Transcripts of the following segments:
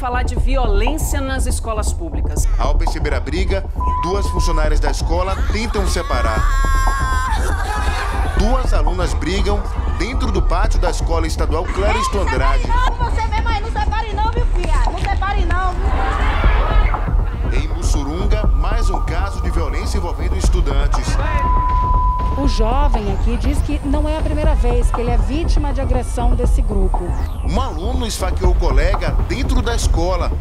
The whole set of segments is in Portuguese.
falar de violência nas escolas públicas. Ao perceber a briga, duas funcionárias da escola tentam separar. Duas alunas brigam dentro do pátio da escola estadual Clarice Andrade. Não, você vê, mas não separe não, viu, filha? Não separe não, Em Mussurunga, mais um caso de violência envolvendo estudantes. O jovem aqui diz que não é a primeira vez que ele é vítima de agressão desse grupo. Um aluno esfaqueou o colega dentro da escola.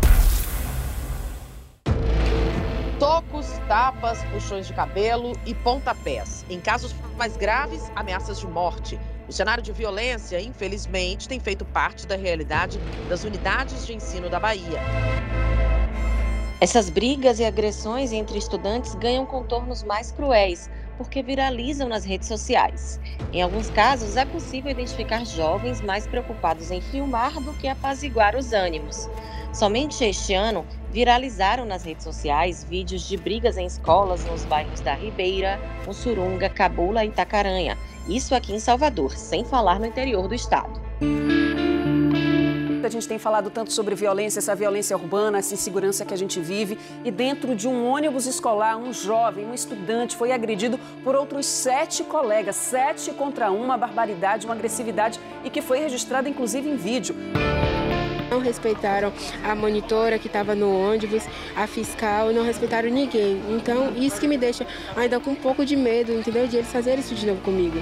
Tocos, tapas, puxões de cabelo e pontapés. Em casos mais graves, ameaças de morte. O cenário de violência, infelizmente, tem feito parte da realidade das unidades de ensino da Bahia. Essas brigas e agressões entre estudantes ganham contornos mais cruéis, porque viralizam nas redes sociais. Em alguns casos, é possível identificar jovens mais preocupados em filmar do que apaziguar os ânimos. Somente este ano, viralizaram nas redes sociais vídeos de brigas em escolas nos bairros da Ribeira, Mussurunga, Cabula e Itacaranha. Isso aqui em Salvador, sem falar no interior do estado. A gente tem falado tanto sobre violência, essa violência urbana, essa insegurança que a gente vive. E dentro de um ônibus escolar, um jovem, um estudante, foi agredido por outros sete colegas. Sete contra um, uma barbaridade, uma agressividade e que foi registrada inclusive em vídeo. Não respeitaram a monitora que estava no ônibus, a fiscal, não respeitaram ninguém. Então, isso que me deixa ainda com um pouco de medo, entendeu? De eles fazerem isso de novo comigo.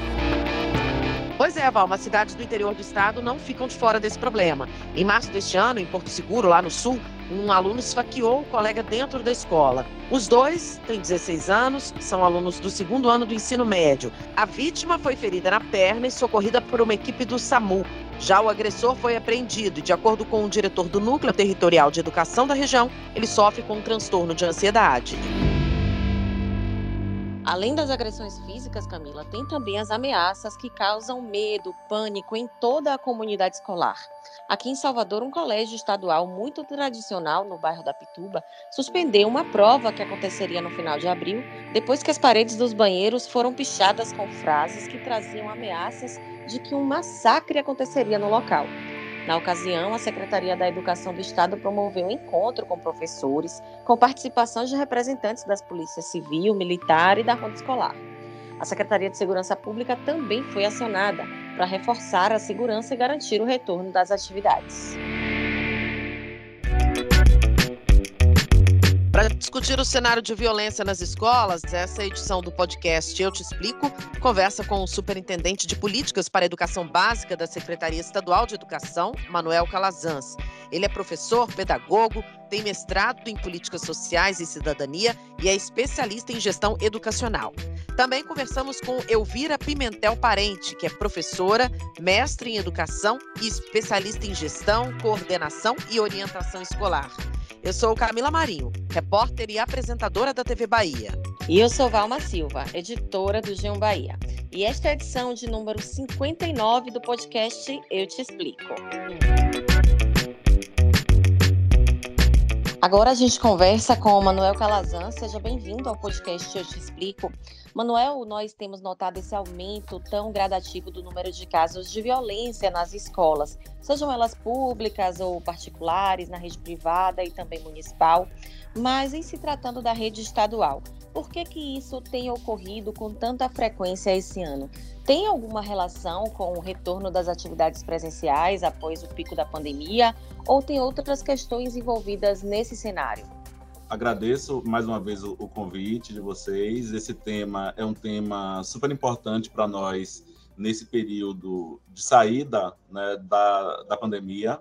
Pois é, Val, as cidades do interior do estado não ficam de fora desse problema. Em março deste ano, em Porto Seguro, lá no sul, um aluno esfaqueou o colega dentro da escola. Os dois têm 16 anos, são alunos do segundo ano do ensino médio. A vítima foi ferida na perna e socorrida por uma equipe do SAMU. Já o agressor foi apreendido e, de acordo com o diretor do Núcleo Territorial de Educação da região, ele sofre com um transtorno de ansiedade. Além das agressões físicas, Camila, tem também as ameaças que causam medo, pânico em toda a comunidade escolar. Aqui em Salvador, um colégio estadual muito tradicional no bairro da Pituba suspendeu uma prova que aconteceria no final de abril, depois que as paredes dos banheiros foram pichadas com frases que traziam ameaças de que um massacre aconteceria no local. Na ocasião, a Secretaria da Educação do Estado promoveu um encontro com professores, com participação de representantes das polícias civil, militar e da ronda escolar. A Secretaria de Segurança Pública também foi acionada para reforçar a segurança e garantir o retorno das atividades. Para discutir o cenário de violência nas escolas, essa edição do podcast Eu Te Explico conversa com o superintendente de políticas para a educação básica da Secretaria Estadual de Educação, Manuel Calazans. Ele é professor, pedagogo, tem mestrado em políticas sociais e cidadania e é especialista em gestão educacional. Também conversamos com Elvira Pimentel Parente, que é professora, mestre em educação e especialista em gestão, coordenação e orientação escolar. Eu sou Camila Marinho, repórter e apresentadora da TV Bahia. E eu sou Valma Silva, editora do G1 Bahia. E esta é a edição de número 59 do podcast Eu Te Explico. Agora a gente conversa com o Manuel Calazan. Seja bem-vindo ao podcast Eu Te Explico. Manuel, nós temos notado esse aumento tão gradativo do número de casos de violência nas escolas, sejam elas públicas ou particulares, na rede privada e também municipal. Mas em se tratando da rede estadual, por que, que isso tem ocorrido com tanta frequência esse ano? Tem alguma relação com o retorno das atividades presenciais após o pico da pandemia ou tem outras questões envolvidas nesse cenário? Agradeço mais uma vez o, convite de vocês. Esse tema é um tema super importante para nós nesse período de saída né, da, da pandemia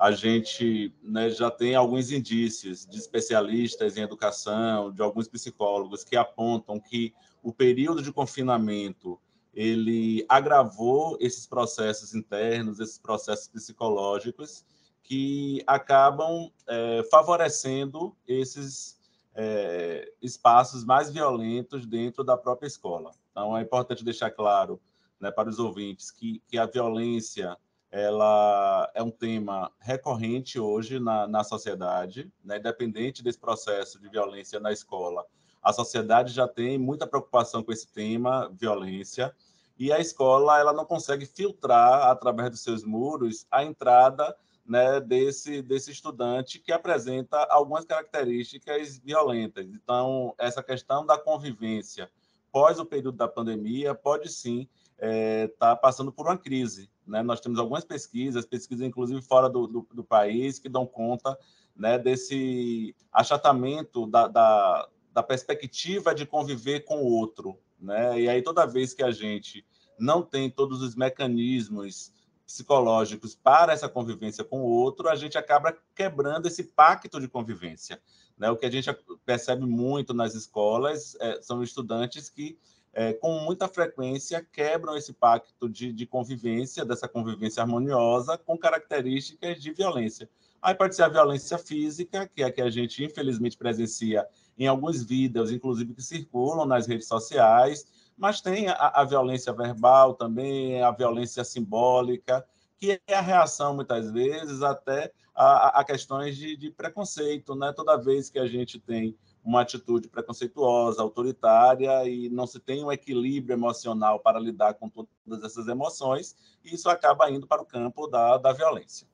a gente né, já tem alguns indícios de especialistas em educação, de alguns psicólogos que apontam que o período de confinamento ele agravou esses processos internos, esses processos psicológicos que acabam é, favorecendo esses é, espaços mais violentos dentro da própria escola. Então, é importante deixar claro né, para os ouvintes que, que a violência ela é um tema recorrente hoje na, na sociedade, né? independente desse processo de violência na escola. A sociedade já tem muita preocupação com esse tema, violência, e a escola ela não consegue filtrar através dos seus muros a entrada né, desse, desse estudante que apresenta algumas características violentas. Então, essa questão da convivência pós o período da pandemia pode sim estar é, tá passando por uma crise. Né? Nós temos algumas pesquisas, pesquisas inclusive fora do, do, do país, que dão conta né, desse achatamento da, da, da, perspectiva de conviver com o outro. Né? E aí, toda vez que a gente não tem todos os mecanismos psicológicos para essa convivência com o outro, a gente acaba quebrando esse pacto de convivência. Né? O que a gente percebe muito nas escolas é, são estudantes que, é, com muita frequência, quebram esse pacto de, de convivência, dessa convivência harmoniosa, com características de violência. Aí pode ser a violência física, que é a que a gente infelizmente presencia em alguns vídeos, inclusive que circulam nas redes sociais, mas tem a, a violência verbal também, a violência simbólica, que é a reação, muitas vezes, até a, a questões de, de, preconceito. Né? Toda vez que a gente tem uma atitude preconceituosa, autoritária, e não se tem um equilíbrio emocional para lidar com todas essas emoções, isso acaba indo para o campo da, da violência.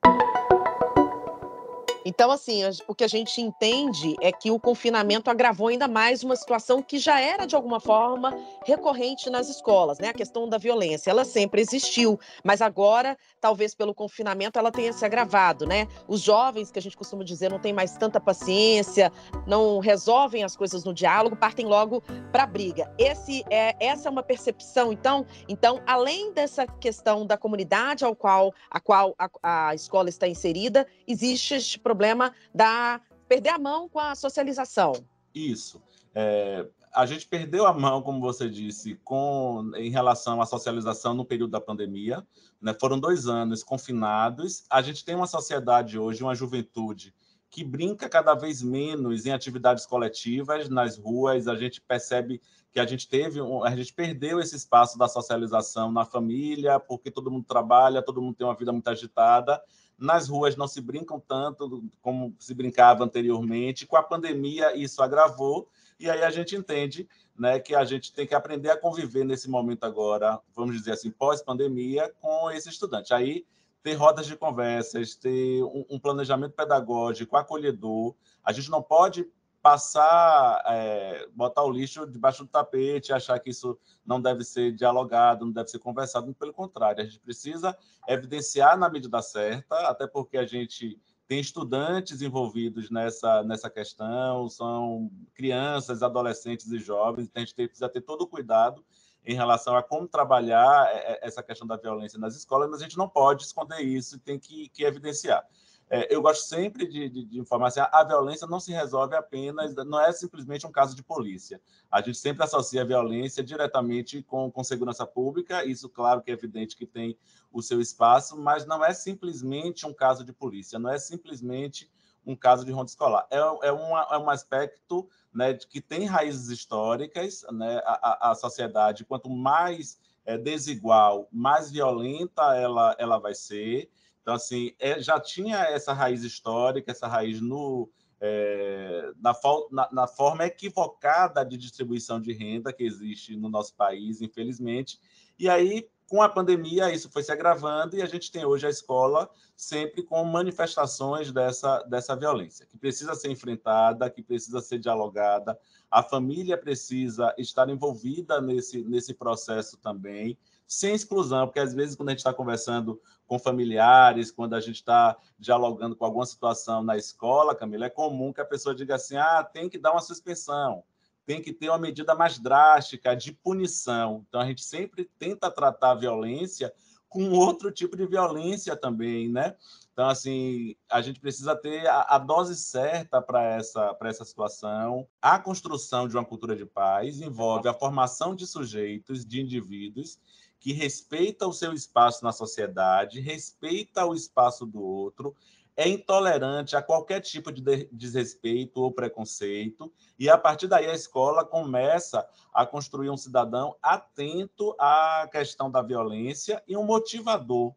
Então, assim, o que a gente entende é que o confinamento agravou ainda mais uma situação que já era, de alguma forma, recorrente nas escolas, né? A questão da violência. Ela sempre existiu, mas agora, talvez pelo confinamento, ela tenha se agravado, né? Os jovens, que a gente costuma dizer, não têm mais tanta paciência, não resolvem as coisas no diálogo, partem logo para a briga. Esse é, essa é uma percepção, então, então, além dessa questão da comunidade ao qual a qual a, a escola está inserida, existe este problema problema da perder a mão com a socialização. Isso. É, a gente perdeu a mão, como você disse, com em relação à socialização no período da pandemia. Né? Foram dois anos confinados. A gente tem uma sociedade hoje, uma juventude que brinca cada vez menos em atividades coletivas nas ruas. A gente percebe que a gente teve, a gente perdeu esse espaço da socialização na família, porque todo mundo trabalha, todo mundo tem uma vida muito agitada. Nas ruas não se brincam tanto como se brincava anteriormente. Com a pandemia, isso agravou. E aí a gente entende né, que a gente tem que aprender a conviver nesse momento agora, vamos dizer assim, pós-pandemia, com esse estudante. Aí ter rodas de conversas, ter um, um planejamento pedagógico acolhedor. A gente não pode passar, é, botar o lixo debaixo do tapete, achar que isso não deve ser dialogado, não deve ser conversado, pelo contrário, a gente precisa evidenciar na medida certa, até porque a gente tem estudantes envolvidos nessa, nessa questão, são crianças, adolescentes e jovens, então a gente precisa ter todo o cuidado em relação a como trabalhar é, é, essa questão da violência nas escolas, mas a gente não pode esconder isso e tem que, que evidenciar. É, eu gosto sempre de, de, de, informar assim, a violência não se resolve apenas, não é simplesmente um caso de polícia. A gente sempre associa a violência diretamente com, com segurança pública, isso, claro, que é evidente que tem o seu espaço, mas não é simplesmente um caso de polícia, não é simplesmente um caso de ronda escolar. É, é, uma, é um aspecto né, que tem raízes históricas, né, a, a sociedade, quanto mais é, desigual, mais violenta ela, ela vai ser, então, assim, é, já tinha essa raiz histórica, essa raiz no, é, na, na, na, forma equivocada de distribuição de renda que existe no nosso país, infelizmente. E aí, com a pandemia, isso foi se agravando e a gente tem hoje a escola sempre com manifestações dessa, dessa violência, que precisa ser enfrentada, que precisa ser dialogada. A família precisa estar envolvida nesse, nesse processo também sem exclusão, porque às vezes quando a gente está conversando com familiares, quando a gente está dialogando com alguma situação na escola, Camila, é comum que a pessoa diga assim, ah, tem que dar uma suspensão, tem que ter uma medida mais drástica de punição. Então a gente sempre tenta tratar a violência com outro tipo de violência também, né? Então, assim, a gente precisa ter a, a dose certa para essa, essa situação. A construção de uma cultura de paz envolve a formação de sujeitos, de indivíduos, que respeita o seu espaço na sociedade, respeita o espaço do outro, é intolerante a qualquer tipo de desrespeito ou preconceito, e a partir daí a escola começa a construir um cidadão atento à questão da violência e um motivador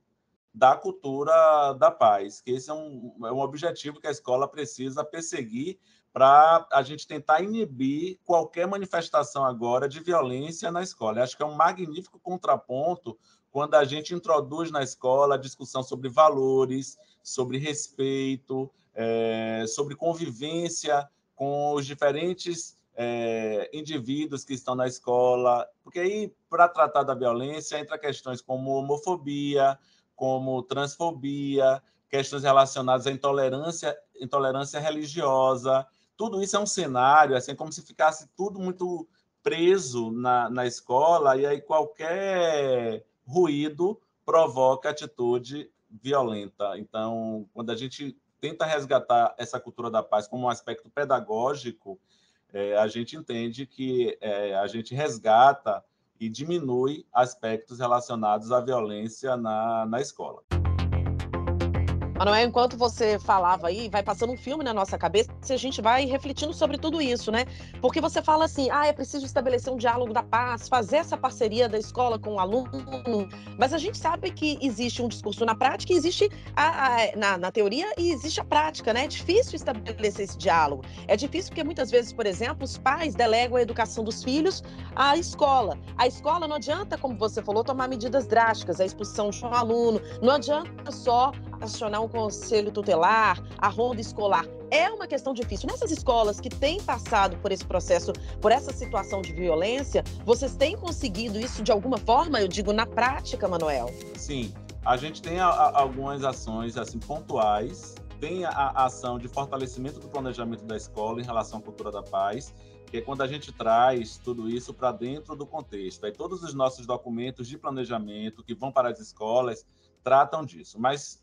da cultura da paz, que esse é um, é um objetivo que a escola precisa perseguir para a gente tentar inibir qualquer manifestação agora de violência na escola. Eu acho que é um magnífico contraponto quando a gente introduz na escola a discussão sobre valores, sobre respeito, é, sobre convivência com os diferentes é, indivíduos que estão na escola, porque aí, para tratar da violência, entra questões como homofobia, como transfobia, questões relacionadas à intolerância, intolerância religiosa. Tudo isso é um cenário, assim, como se ficasse tudo muito preso na, na escola, e aí qualquer ruído provoca atitude violenta. Então, quando a gente tenta resgatar essa cultura da paz como um aspecto pedagógico, é, a gente entende que é, a gente resgata e diminui aspectos relacionados à violência na, na escola. Manuel, enquanto você falava aí, vai passando um filme na nossa cabeça e a gente vai refletindo sobre tudo isso, né? Porque você fala assim, ah, é preciso estabelecer um diálogo da paz, fazer essa parceria da escola com o aluno, mas a gente sabe que existe um discurso na prática, existe a, a, na, na teoria e existe a prática, né? É difícil estabelecer esse diálogo. É difícil porque muitas vezes, por exemplo, os pais delegam a educação dos filhos à escola. A escola não adianta, como você falou, tomar medidas drásticas, a expulsão de um aluno, não adianta só acionar um conselho tutelar, a ronda escolar. É uma questão difícil. Nessas escolas que têm passado por esse processo, por essa situação de violência, vocês têm conseguido isso de alguma forma? Eu digo na prática, Manuel. Sim, a gente tem a, a, algumas ações assim pontuais. Tem a, a ação de fortalecimento do planejamento da escola em relação à cultura da paz, que é quando a gente traz tudo isso para dentro do contexto. Aí todos os nossos documentos de planejamento que vão para as escolas tratam disso. Mas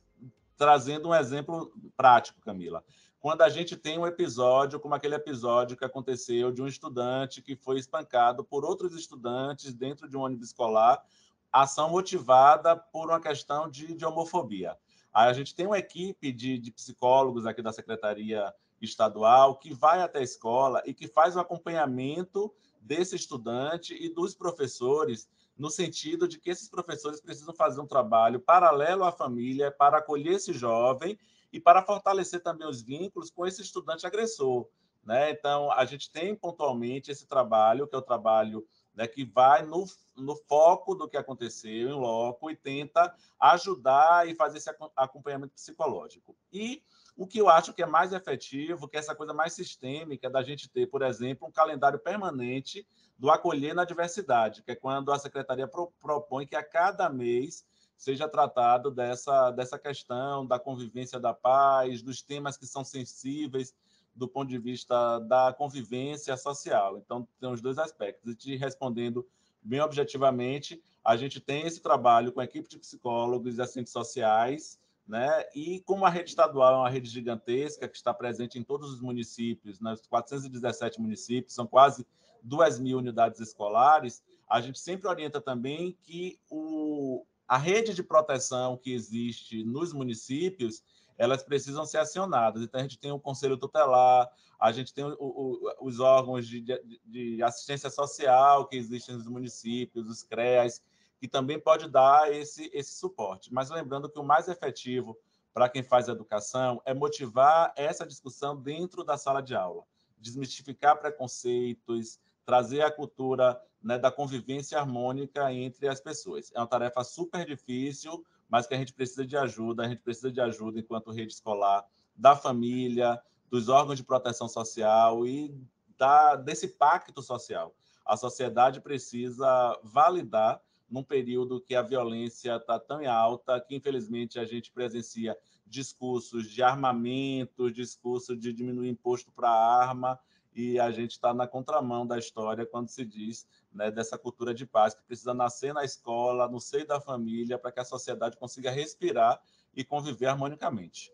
trazendo um exemplo prático, Camila. Quando a gente tem um episódio, como aquele episódio que aconteceu de um estudante que foi espancado por outros estudantes dentro de um ônibus escolar, ação motivada por uma questão de, de homofobia. Aí a gente tem uma equipe de, de psicólogos aqui da Secretaria Estadual que vai até a escola e que faz o acompanhamento desse estudante e dos professores no sentido de que esses professores precisam fazer um trabalho paralelo à família para acolher esse jovem e para fortalecer também os vínculos com esse estudante agressor. Né? Então, a gente tem pontualmente esse trabalho, que é o trabalho né, que vai no, no foco do que aconteceu em loco e tenta ajudar e fazer esse acompanhamento psicológico. E o que eu acho que é mais efetivo, que é essa coisa mais sistêmica da gente ter, por exemplo, um calendário permanente do acolher na diversidade, que é quando a secretaria pro, propõe que a cada mês seja tratado dessa, dessa questão da convivência da paz, dos temas que são sensíveis do ponto de vista da convivência social. Então, tem os dois aspectos. E te respondendo bem objetivamente, a gente tem esse trabalho com a equipe de psicólogos e assistentes sociais, né? E como a rede estadual é uma rede gigantesca que está presente em todos os municípios, nos 417 municípios, são quase 2 mil unidades escolares, a gente sempre orienta também que o, a rede de proteção que existe nos municípios, elas precisam ser acionadas. Então, a gente tem o Conselho Tutelar, a gente tem o, o, os órgãos de, de, de assistência social que existem nos municípios, os CREAS, que também pode dar esse, esse suporte. Mas lembrando que o mais efetivo para quem faz educação é motivar essa discussão dentro da sala de aula, desmistificar preconceitos, trazer a cultura né, da convivência harmônica entre as pessoas. É uma tarefa super difícil, mas que a gente precisa de ajuda, a gente precisa de ajuda enquanto rede escolar, da família, dos órgãos de proteção social e da, desse pacto social. A sociedade precisa validar num período que a violência está tão alta, que infelizmente a gente presencia discursos de armamento, discurso de diminuir imposto para arma, e a gente está na contramão da história quando se diz né, dessa cultura de paz que precisa nascer na escola, no seio da família, para que a sociedade consiga respirar e conviver harmonicamente.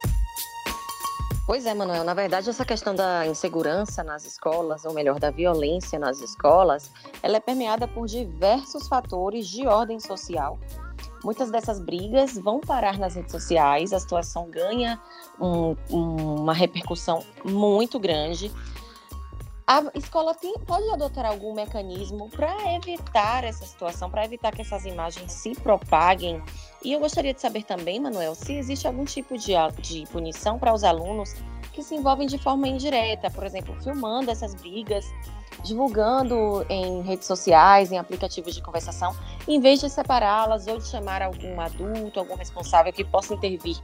Pois é, Manuel. Na verdade, essa questão da insegurança nas escolas, ou melhor, da violência nas escolas, ela é permeada por diversos fatores de ordem social. Muitas dessas brigas vão parar nas redes sociais, a situação ganha um, uma repercussão muito grande. A escola tem, pode adotar algum mecanismo para evitar essa situação, para evitar que essas imagens se propaguem? E eu gostaria de saber também, Manuel, se existe algum tipo de, de punição para os alunos que se envolvem de forma indireta, por exemplo, filmando essas brigas, divulgando em redes sociais, em aplicativos de conversação, em vez de separá-las ou de chamar algum adulto, algum responsável que possa intervir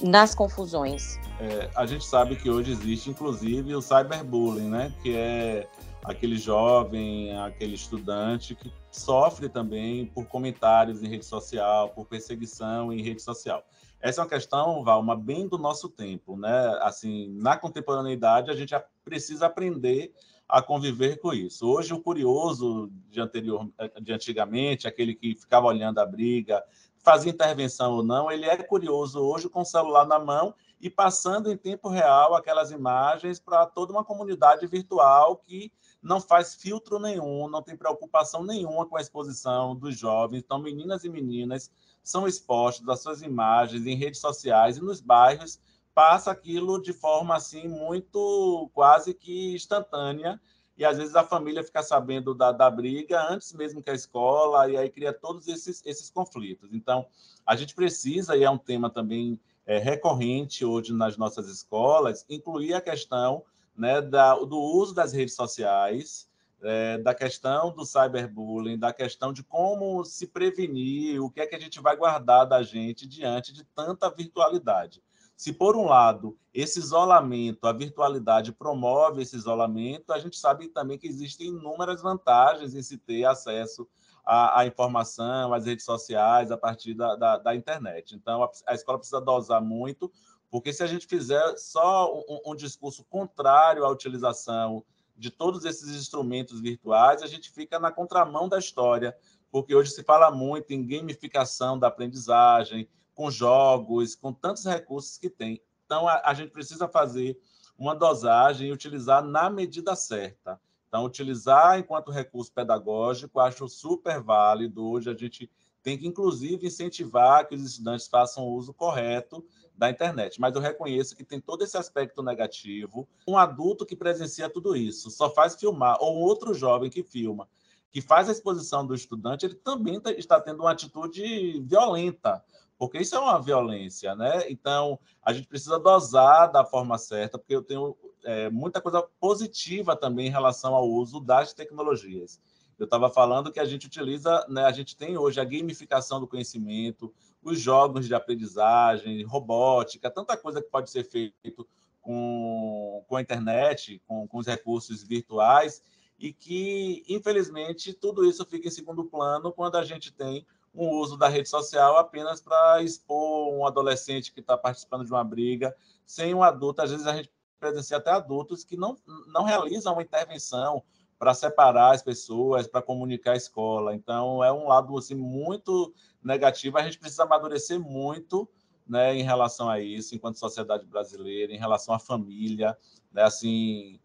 nas confusões. É, a gente sabe que hoje existe, inclusive, o cyberbullying, né? Que é aquele jovem, aquele estudante que sofre também por comentários em rede social, por perseguição em rede social. Essa é uma questão, Valma, bem do nosso tempo, né? Assim, na contemporaneidade, a gente precisa aprender a conviver com isso. Hoje, o curioso de, anterior, de antigamente, aquele que ficava olhando a briga, fazia intervenção ou não, ele é curioso hoje com o celular na mão e passando em tempo real aquelas imagens para toda uma comunidade virtual que não faz filtro nenhum, não tem preocupação nenhuma com a exposição dos jovens. Então, meninas e meninas são expostos às suas imagens em redes sociais e nos bairros, passa aquilo de forma assim muito quase que instantânea e às vezes a família fica sabendo da, da briga antes mesmo que a escola e aí cria todos esses, esses conflitos. Então a gente precisa e é um tema também é, recorrente hoje nas nossas escolas incluir a questão né, da, do uso das redes sociais é, da questão do cyberbullying, da questão de como se prevenir, o que é que a gente vai guardar da gente diante de tanta virtualidade. Se, por um lado, esse isolamento, a virtualidade promove esse isolamento, a gente sabe também que existem inúmeras vantagens em se ter acesso à, à informação, às redes sociais, a partir da, da, da internet. Então, a, a, escola precisa dosar muito, porque se a gente fizer só um, um discurso contrário à utilização de todos esses instrumentos virtuais, a gente fica na contramão da história, porque hoje se fala muito em gamificação da aprendizagem, com jogos, com tantos recursos que tem. Então, a, a gente precisa fazer uma dosagem e utilizar na medida certa. Então, utilizar enquanto recurso pedagógico, acho super válido. Hoje a gente tem que, inclusive, incentivar que os estudantes façam o uso correto da internet. Mas eu reconheço que tem todo esse aspecto negativo. Um adulto que presencia tudo isso, só faz filmar, ou outro jovem que filma, que faz a exposição do estudante, ele também tá, está tendo uma atitude violenta, porque isso é uma violência, né? Então, a gente precisa dosar da forma certa, porque eu tenho é, muita coisa positiva também em relação ao uso das tecnologias. Eu estava falando que a gente utiliza, né, a gente tem hoje a gamificação do conhecimento, os jogos de aprendizagem, robótica, tanta coisa que pode ser feito com, com a internet, com, com os recursos virtuais, e que, infelizmente, tudo isso fica em segundo plano quando a gente tem um uso da rede social apenas para expor um adolescente que está participando de uma briga, sem um adulto. Às vezes a gente presencia até adultos que não, não realizam uma intervenção para separar as pessoas, para comunicar a escola. Então, é um lado assim, muito negativo. A gente precisa amadurecer muito né, em relação a isso, enquanto sociedade brasileira, em relação à família. Né, assim,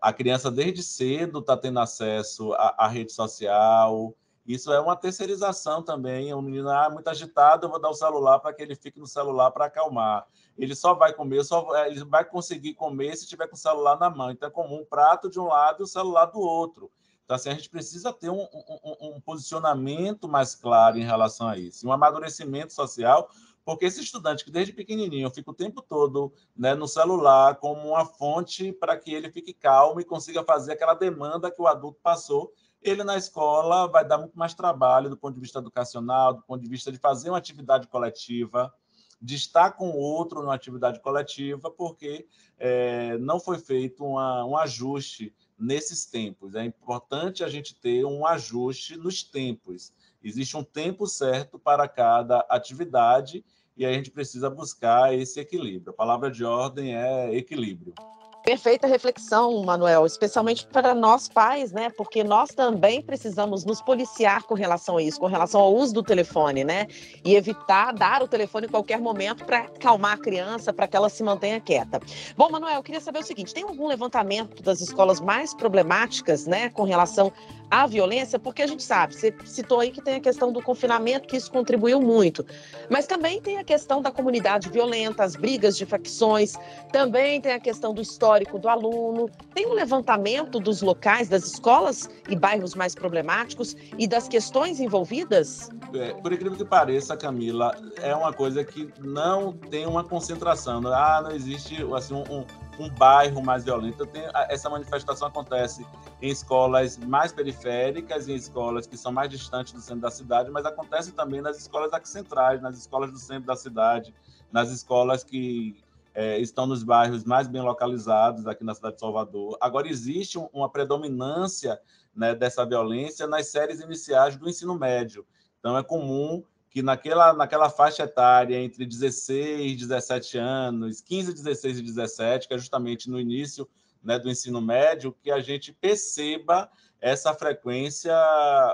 a criança, desde cedo, está tendo acesso à, à, rede social. Isso é uma terceirização também. O menino ah, muito agitado, eu vou dar o celular para que ele fique no celular para acalmar ele só vai comer, só ele vai conseguir comer se tiver com o celular na mão. Então é comum um prato de um lado e o celular do outro. Então, assim, a gente precisa ter um, um, um posicionamento mais claro em relação a isso, um amadurecimento social, porque esse estudante que desde pequenininho fica o tempo todo né, no celular como uma fonte para que ele fique calmo e consiga fazer aquela demanda que o adulto passou, ele na escola vai dar muito mais trabalho do ponto de vista educacional, do ponto de vista de fazer uma atividade coletiva, de estar com o outro numa atividade coletiva, porque é, não foi feito uma, um ajuste nesses tempos. É importante a gente ter um ajuste nos tempos. Existe um tempo certo para cada atividade e a gente precisa buscar esse equilíbrio. A palavra de ordem é equilíbrio. Perfeita reflexão, Manuel, especialmente para nós pais, né? Porque nós também precisamos nos policiar com relação a isso, com relação ao uso do telefone, né? E evitar dar o telefone em qualquer momento para acalmar a criança, para que ela se mantenha quieta. Bom, Manuel, eu queria saber o seguinte: tem algum levantamento das escolas mais problemáticas, né, com relação à violência? Porque a gente sabe, você citou aí que tem a questão do confinamento, que isso contribuiu muito, mas também tem a questão da comunidade violenta, as brigas de facções, também tem a questão do histórico histórico do aluno, tem um levantamento dos locais, das escolas e bairros mais problemáticos e das questões envolvidas? É, por incrível que pareça, Camila, é uma coisa que não tem uma concentração. Ah, não existe assim, um, um bairro mais violento. Tenho, essa manifestação acontece em escolas mais periféricas, em escolas que são mais distantes do centro da cidade, mas acontece também nas escolas aqui centrais, nas escolas do centro da cidade, nas escolas que é, estão nos bairros mais bem localizados aqui na cidade de Salvador. Agora, existe uma predominância né, dessa violência nas séries iniciais do ensino médio. Então, é comum que naquela, naquela faixa etária entre 16 e 17 anos, 15, 16 e 17, que é justamente no início né, do ensino médio, que a gente perceba essa frequência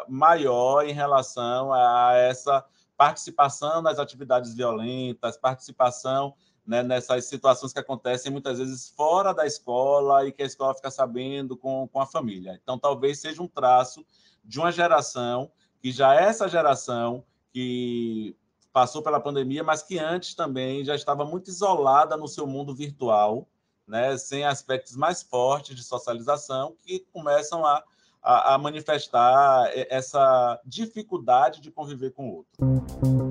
maior em relação a essa participação nas atividades violentas, participação né, nessas situações que acontecem muitas vezes fora da escola e que a escola fica sabendo com, com a família. Então, talvez seja um traço de uma geração que já é essa geração que passou pela pandemia, mas que antes também já estava muito isolada no seu mundo virtual, né, sem aspectos mais fortes de socialização, que começam a, a, a manifestar essa dificuldade de conviver com o outro.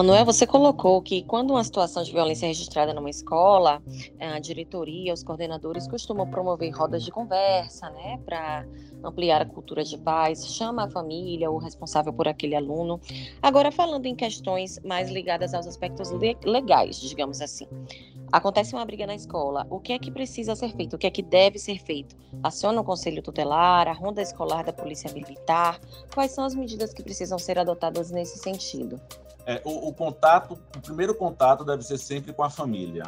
Manuel, você colocou que quando uma situação de violência é registrada numa escola, a diretoria, os coordenadores costumam promover rodas de conversa, né, para ampliar a cultura de paz, chama a família, o responsável por aquele aluno. Agora, falando em questões mais ligadas aos aspectos legais, digamos assim. Acontece uma briga na escola, o que é que precisa ser feito? O que é que deve ser feito? Aciona o conselho tutelar, a ronda escolar da polícia militar? Quais são as medidas que precisam ser adotadas nesse sentido? É, o, o, contato, o primeiro contato deve ser sempre com a família.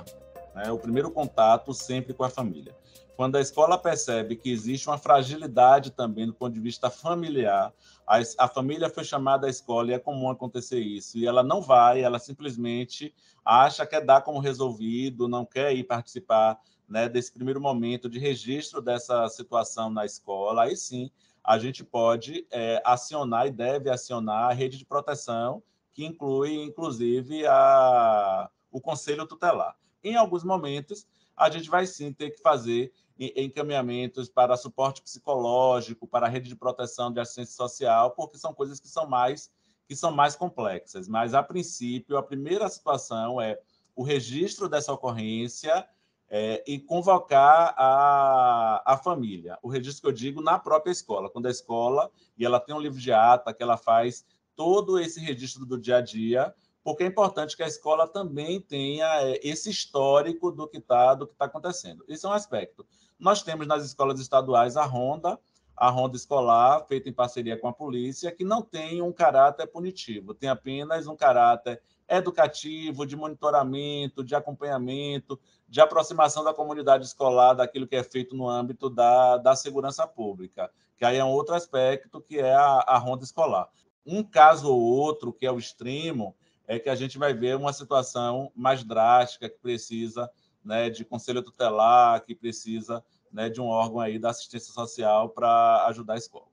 Né? O primeiro contato sempre com a família. Quando a escola percebe que existe uma fragilidade também do ponto de vista familiar, a, a família foi chamada à escola e é comum acontecer isso, e ela não vai, ela simplesmente acha que é dar como resolvido, não quer ir participar né, desse primeiro momento de registro dessa situação na escola, aí sim a gente pode é, acionar e deve acionar a rede de proteção que inclui, inclusive, a, o conselho tutelar. Em alguns momentos, a gente vai sim ter que fazer encaminhamentos para suporte psicológico, para a rede de proteção de assistência social, porque são coisas que são mais que são mais complexas. Mas a princípio, a primeira situação é o registro dessa ocorrência é, e convocar a, a família. O registro que eu digo na própria escola, quando a escola e ela tem um livro de ata que ela faz todo esse registro do dia a dia, porque é importante que a escola também tenha é, esse histórico do que está tá acontecendo. Isso é um aspecto. Nós temos nas escolas estaduais a ronda, a ronda escolar, feita em parceria com a polícia, que não tem um caráter punitivo, tem apenas um caráter educativo, de monitoramento, de acompanhamento, de aproximação da comunidade escolar daquilo que é feito no âmbito da, da segurança pública, que aí é um outro aspecto, que é a, a ronda escolar um caso ou outro, que é o extremo, é que a gente vai ver uma situação mais drástica, que precisa né, de conselho tutelar, que precisa né, de um órgão aí da assistência social para ajudar a escola.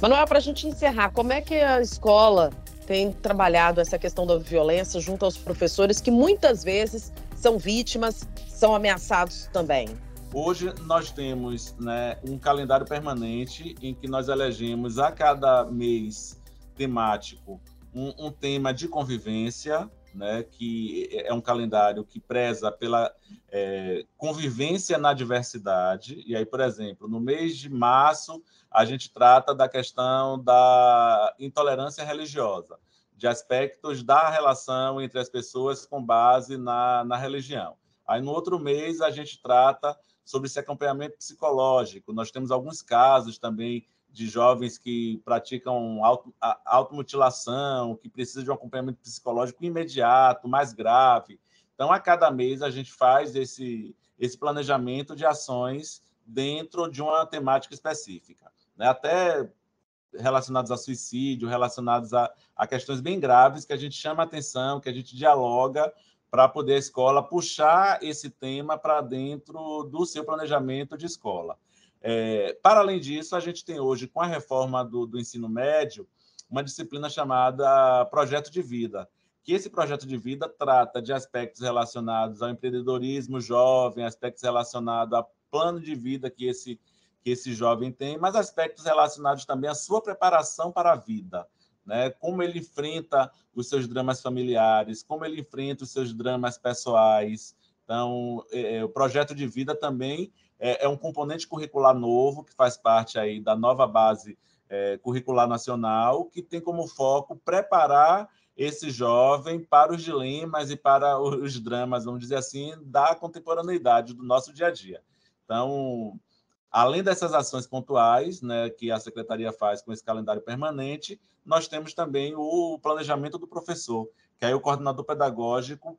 Manuel, para a gente encerrar, como é que a escola tem trabalhado essa questão da violência junto aos professores, que muitas vezes são vítimas, são ameaçados também? Hoje nós temos né, um calendário permanente em que nós elegemos a cada mês temático, um, um tema de convivência, né, que é um calendário que preza pela é, convivência na diversidade. E aí, por exemplo, no mês de março, a gente trata da questão da intolerância religiosa, de aspectos da relação entre as pessoas com base na, na religião. Aí, no outro mês, a gente trata sobre esse acompanhamento psicológico. Nós temos alguns casos também de jovens que praticam auto, automutilação, que precisam de um acompanhamento psicológico imediato, mais grave. Então, a cada mês, a gente faz esse, esse planejamento de ações dentro de uma temática específica. Né? Até relacionados a suicídio, relacionados a, a questões bem graves, que a gente chama atenção, que a gente dialoga para poder a escola puxar esse tema para dentro do seu planejamento de escola. É, para além disso, a gente tem hoje, com a reforma do, do ensino médio, uma disciplina chamada Projeto de Vida, que esse projeto de vida trata de aspectos relacionados ao empreendedorismo jovem, aspectos relacionados ao plano de vida que esse, que esse jovem tem, mas aspectos relacionados também à sua preparação para a vida. Né? Como ele enfrenta os seus dramas familiares, como ele enfrenta os seus dramas pessoais. Então, é, é o projeto de vida também é, é, um componente curricular novo que faz parte aí da nova base é, curricular nacional, que tem como foco preparar esse jovem para os dilemas e para os dramas, vamos dizer assim, da contemporaneidade do nosso dia a dia. Então, além dessas ações pontuais, né, que a secretaria faz com esse calendário permanente, nós temos também o planejamento do professor, que aí o coordenador pedagógico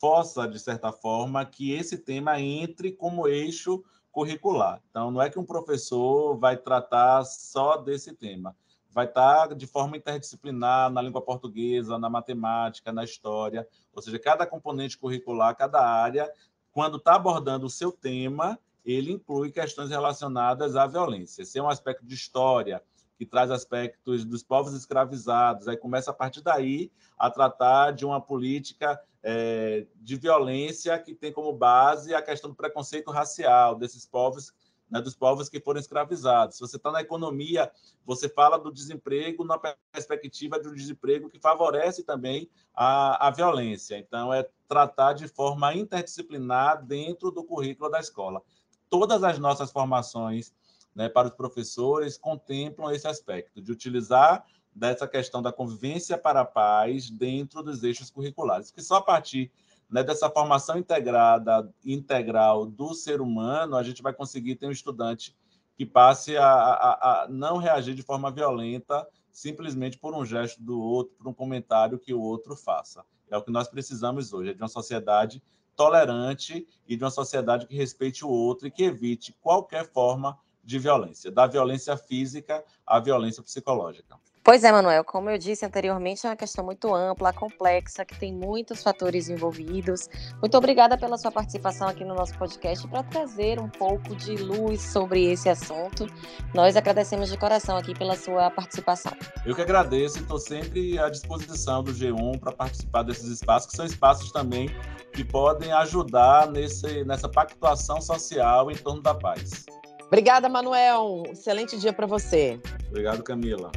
força, de certa forma, que esse tema entre como eixo curricular. Então, não é que um professor vai tratar só desse tema vai estar de forma interdisciplinar na língua portuguesa, na matemática, na história, ou seja, cada componente curricular, cada área, quando está abordando o seu tema, ele inclui questões relacionadas à violência. Se é um aspecto de história, que traz aspectos dos povos escravizados, aí começa a partir daí a tratar de uma política é, de violência que tem como base a questão do preconceito racial desses povos né, dos povos que foram escravizados. Se você está na economia, você fala do desemprego na perspectiva de um desemprego que favorece também a, a violência. Então, é tratar de forma interdisciplinar dentro do currículo da escola. Todas as nossas formações né, para os professores contemplam esse aspecto, de utilizar dessa questão da convivência para a paz dentro dos eixos curriculares, que só a partir né, dessa formação integrada, integral do ser humano, a gente vai conseguir ter um estudante que passe a, a, a, não reagir de forma violenta simplesmente por um gesto do outro, por um comentário que o outro faça. É o que nós precisamos hoje, é de uma sociedade tolerante e de uma sociedade que respeite o outro e que evite qualquer forma de violência, da violência física à violência psicológica. Pois é, Manuel, como eu disse anteriormente, é uma questão muito ampla, complexa, que tem muitos fatores envolvidos. Muito obrigada pela sua participação aqui no nosso podcast para trazer um pouco de luz sobre esse assunto. Nós agradecemos de coração aqui pela sua participação. Eu que agradeço e estou sempre à disposição do G1 para participar desses espaços, que são espaços também que podem ajudar nesse, nessa pactuação social em torno da paz. Obrigada, Manuel. Excelente dia para você. Obrigado, Camila.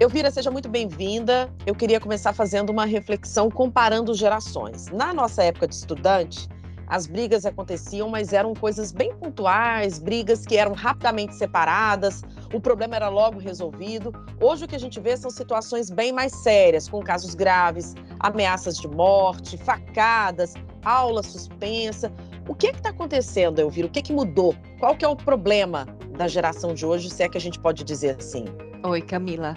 Elvira, seja muito bem-vinda. Eu queria começar fazendo uma reflexão comparando gerações. Na nossa época de estudante, as brigas aconteciam, mas eram coisas bem pontuais, brigas que eram rapidamente separadas, o problema era logo resolvido. Hoje o que a gente vê são situações bem mais sérias, com casos graves, ameaças de morte, facadas, aula suspensa. O que é está acontecendo, Elvira? O que, é que mudou? Qual que é o problema da geração de hoje, se é que a gente pode dizer assim? Oi, Camila.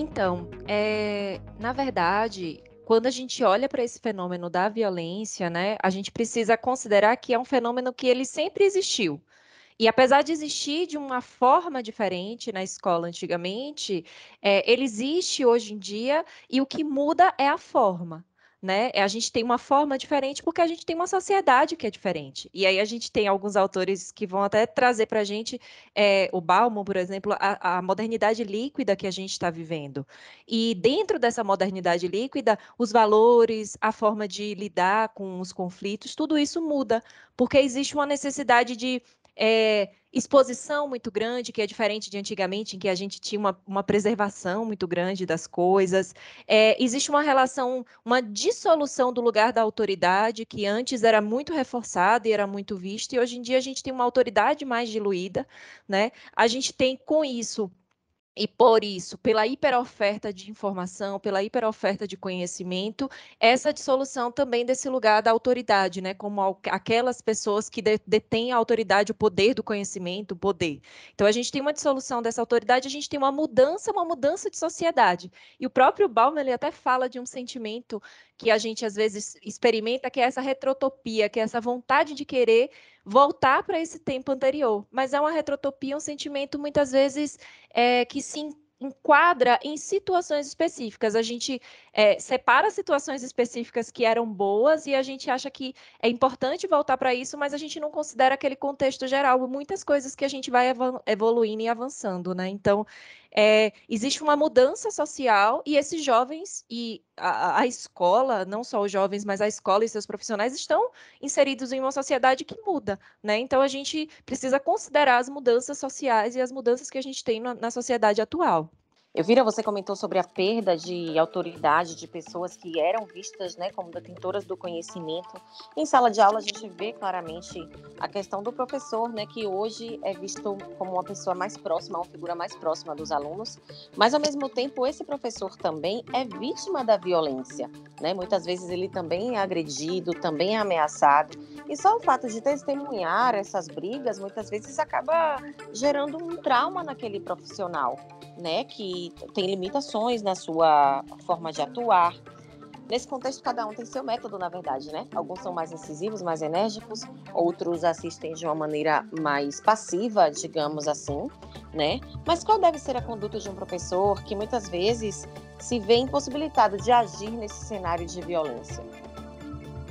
Então, é, na verdade, quando a gente olha para esse fenômeno da violência, né, a gente precisa considerar que é um fenômeno que ele sempre existiu. E apesar de existir de uma forma diferente na escola antigamente, é, ele existe hoje em dia e o que muda é a forma né? A gente tem uma forma diferente porque a gente tem uma sociedade que é diferente. E aí a gente tem alguns autores que vão até trazer para a gente, é, o Bauman, por exemplo, a, a modernidade líquida que a gente está vivendo. E dentro dessa modernidade líquida, os valores, a forma de lidar com os conflitos, tudo isso muda, porque existe uma necessidade de é, exposição muito grande, que é diferente de antigamente, em que a gente tinha uma, uma preservação muito grande das coisas. É, existe uma relação, uma dissolução do lugar da autoridade, que antes era muito reforçada e era muito vista, e hoje em dia a gente tem uma autoridade mais diluída. Né? A gente tem, com isso, e por isso, pela hiperoferta de informação, pela hiperoferta de conhecimento, essa dissolução também desse lugar da autoridade, né? Como aquelas pessoas que detêm a autoridade, o poder do conhecimento, o poder. Então a gente tem uma dissolução dessa autoridade, a gente tem uma mudança, uma mudança de sociedade. E o próprio Bauman ele até fala de um sentimento que a gente às vezes experimenta, que é essa retrotopia, que é essa vontade de querer voltar para esse tempo anterior. Mas é uma retrotopia, um sentimento muitas vezes é, que se enquadra em situações específicas. A gente é, separa situações específicas que eram boas e a gente acha que é importante voltar para isso, mas a gente não considera aquele contexto geral, muitas coisas que a gente vai evoluindo e avançando, né? Então, é, existe uma mudança social e esses jovens e a, a, escola, não só os jovens, mas a escola e seus profissionais estão inseridos em uma sociedade que muda, né? Então a gente precisa considerar as mudanças sociais e as mudanças que a gente tem na, na sociedade atual. Elvira, você comentou sobre a perda de autoridade de pessoas que eram vistas né, como detentoras do conhecimento. Em sala de aula, a gente vê claramente a questão do professor, né, que hoje é visto como uma pessoa mais próxima, uma figura mais próxima dos alunos, mas ao mesmo tempo, esse professor também é vítima da violência. Né? Muitas vezes ele também é agredido, também é ameaçado. E só o fato de testemunhar essas brigas, muitas vezes acaba gerando um trauma naquele profissional né, que tem limitações na sua forma de atuar. Nesse contexto, cada um tem seu método, na verdade, né? Alguns são mais incisivos, mais enérgicos, outros assistem de uma maneira mais passiva, digamos assim, né? Mas qual deve ser a conduta de um professor que muitas vezes se vê impossibilitado de agir nesse cenário de violência?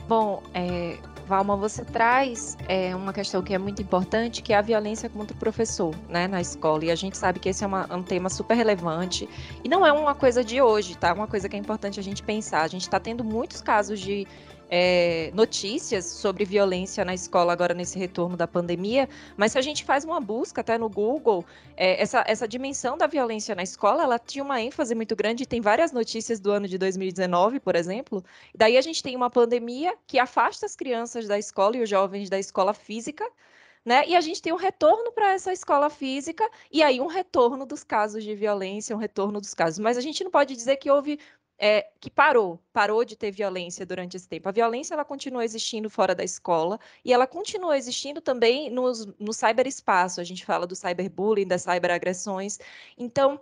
Bom, é, Valma, você traz é, uma questão que é muito importante, que é a violência contra o professor, né, na escola. E a gente sabe que esse é uma, um tema super relevante e não é uma coisa de hoje, tá? É uma coisa que é importante a gente pensar. A gente está tendo muitos casos de é, notícias sobre violência na escola agora nesse retorno da pandemia, mas se a gente faz uma busca até no Google, é, essa, essa dimensão da violência na escola, ela tinha uma ênfase muito grande, tem várias notícias do ano de 2019, por exemplo, daí a gente tem uma pandemia que afasta as crianças da escola e os jovens da escola física, né? E a gente tem um retorno para essa escola física e aí um retorno dos casos de violência, um retorno dos casos. Mas a gente não pode dizer que houve é, que parou, parou de ter violência durante esse tempo. A violência ela continua existindo fora da escola e ela continua existindo também nos, no cyberespaço. A gente fala do cyberbullying, das cyberagressões. Então,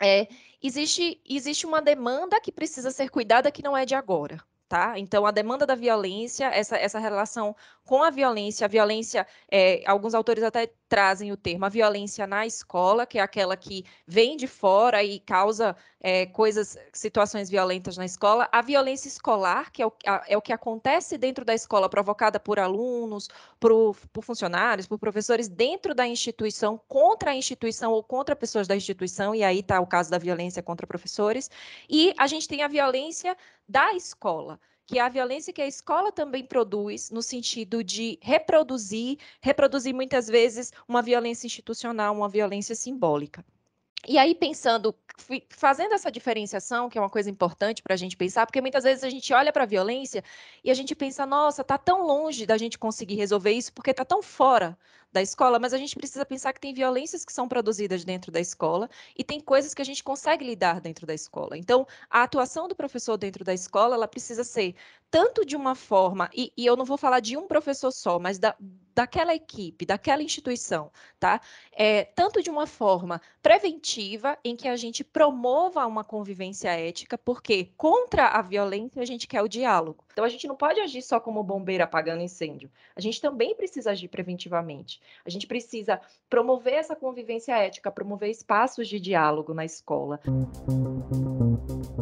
é, existe, existe uma demanda que precisa ser cuidada que não é de agora. Tá? Então, a demanda da violência, essa, essa relação com a violência, a violência, é, alguns autores até trazem o termo a violência na escola, que é aquela que vem de fora e causa é, coisas, situações violentas na escola, a violência escolar, que é o, a, é o que acontece dentro da escola, provocada por alunos, por, por funcionários, por professores dentro da instituição, contra a instituição ou contra pessoas da instituição, e aí está o caso da violência contra professores, e a gente tem a violência da escola, que é a violência que a escola também produz, no sentido de reproduzir, reproduzir muitas vezes uma violência institucional, uma violência simbólica. E aí, pensando, fazendo essa diferenciação, que é uma coisa importante para a gente pensar, porque muitas vezes a gente olha para a violência e a gente pensa, nossa, está tão longe da gente conseguir resolver isso, porque está tão fora da escola, mas a gente precisa pensar que tem violências que são produzidas dentro da escola e tem coisas que a gente consegue lidar dentro da escola. Então, a atuação do professor dentro da escola, ela precisa ser tanto de uma forma, e, e eu não vou falar de um professor só, mas da, daquela equipe, daquela instituição, tá? É, tanto de uma forma preventiva, em que a gente promova uma convivência ética, porque contra a violência a gente quer o diálogo. Então a gente não pode agir só como bombeiro apagando incêndio. A gente também precisa agir preventivamente. A gente precisa promover essa convivência ética, promover espaços de diálogo na escola.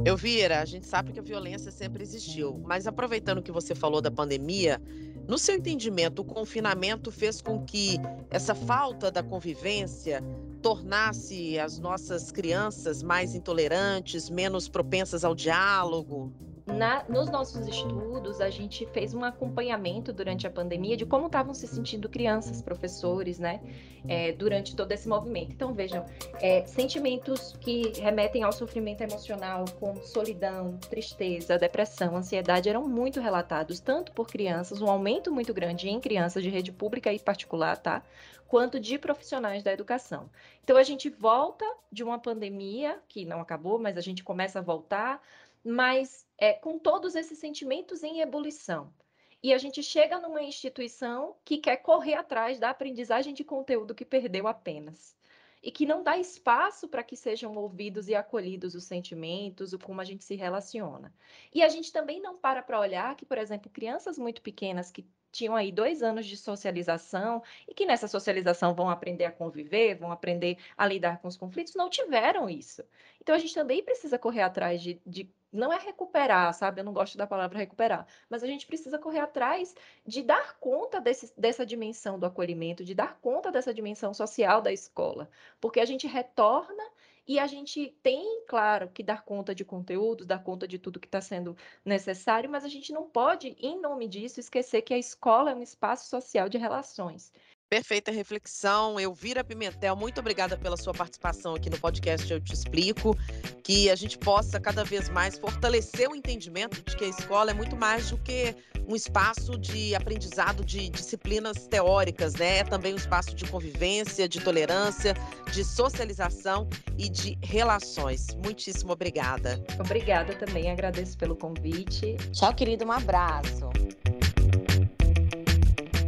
Elvira, a gente sabe que a violência sempre existiu, mas aproveitando que você falou da pandemia, no seu entendimento, o confinamento fez com que essa falta da convivência tornasse as nossas crianças mais intolerantes, menos propensas ao diálogo? Na, nos nossos estudos, a gente fez um acompanhamento durante a pandemia de como estavam se sentindo crianças, professores, né, é, durante todo esse movimento. Então, vejam, é, sentimentos que remetem ao sofrimento emocional, como solidão, tristeza, depressão, ansiedade, eram muito relatados, tanto por crianças, um aumento muito grande em crianças de rede pública e particular, tá? quanto de profissionais da educação. Então, a gente volta de uma pandemia, que não acabou, mas a gente começa a voltar mas é, com todos esses sentimentos em ebulição. E a gente chega numa instituição que quer correr atrás da aprendizagem de conteúdo que perdeu apenas. E que não dá espaço para que sejam ouvidos e acolhidos os sentimentos, o como a gente se relaciona. E a gente também não para para olhar que, por exemplo, crianças muito pequenas que tinham aí dois anos de socialização e que nessa socialização vão aprender a conviver, vão aprender a lidar com os conflitos, não tiveram isso. Então a gente também precisa correr atrás de, de não é recuperar, sabe? Eu não gosto da palavra recuperar, mas a gente precisa correr atrás de dar conta desse, dessa dimensão do acolhimento, de dar conta dessa dimensão social da escola, porque a gente retorna E a gente tem, claro, que dar conta de conteúdos, dar conta de tudo que está sendo necessário, mas a gente não pode, em nome disso, esquecer que a escola é um espaço social de relações. Perfeita reflexão. Elvira Pimentel, muito obrigada pela sua participação aqui no podcast Eu Te Explico. Que a gente possa cada vez mais fortalecer o entendimento de que a escola é muito mais do que um espaço de aprendizado de disciplinas teóricas, né? É também um espaço de convivência, de tolerância, de socialização e de relações. Muitíssimo obrigada. Obrigada também, agradeço pelo convite. Tchau, querido, um abraço.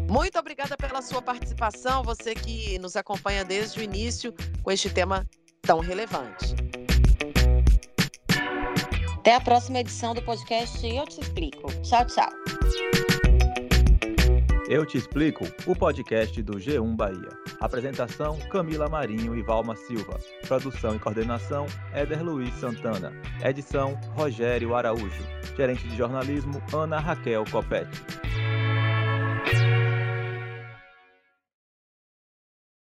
Muito obrigada pela sua participação, você que nos acompanha desde o início com este tema tão relevante. Até a próxima edição do podcast Eu Te Explico. Tchau, tchau. Eu Te Explico, o podcast do G1 Bahia. Apresentação: Camila Marinho e Valma Silva. Produção e coordenação: Éder Luiz Santana. Edição: Rogério Araújo. Gerente de jornalismo: Ana Raquel Copete.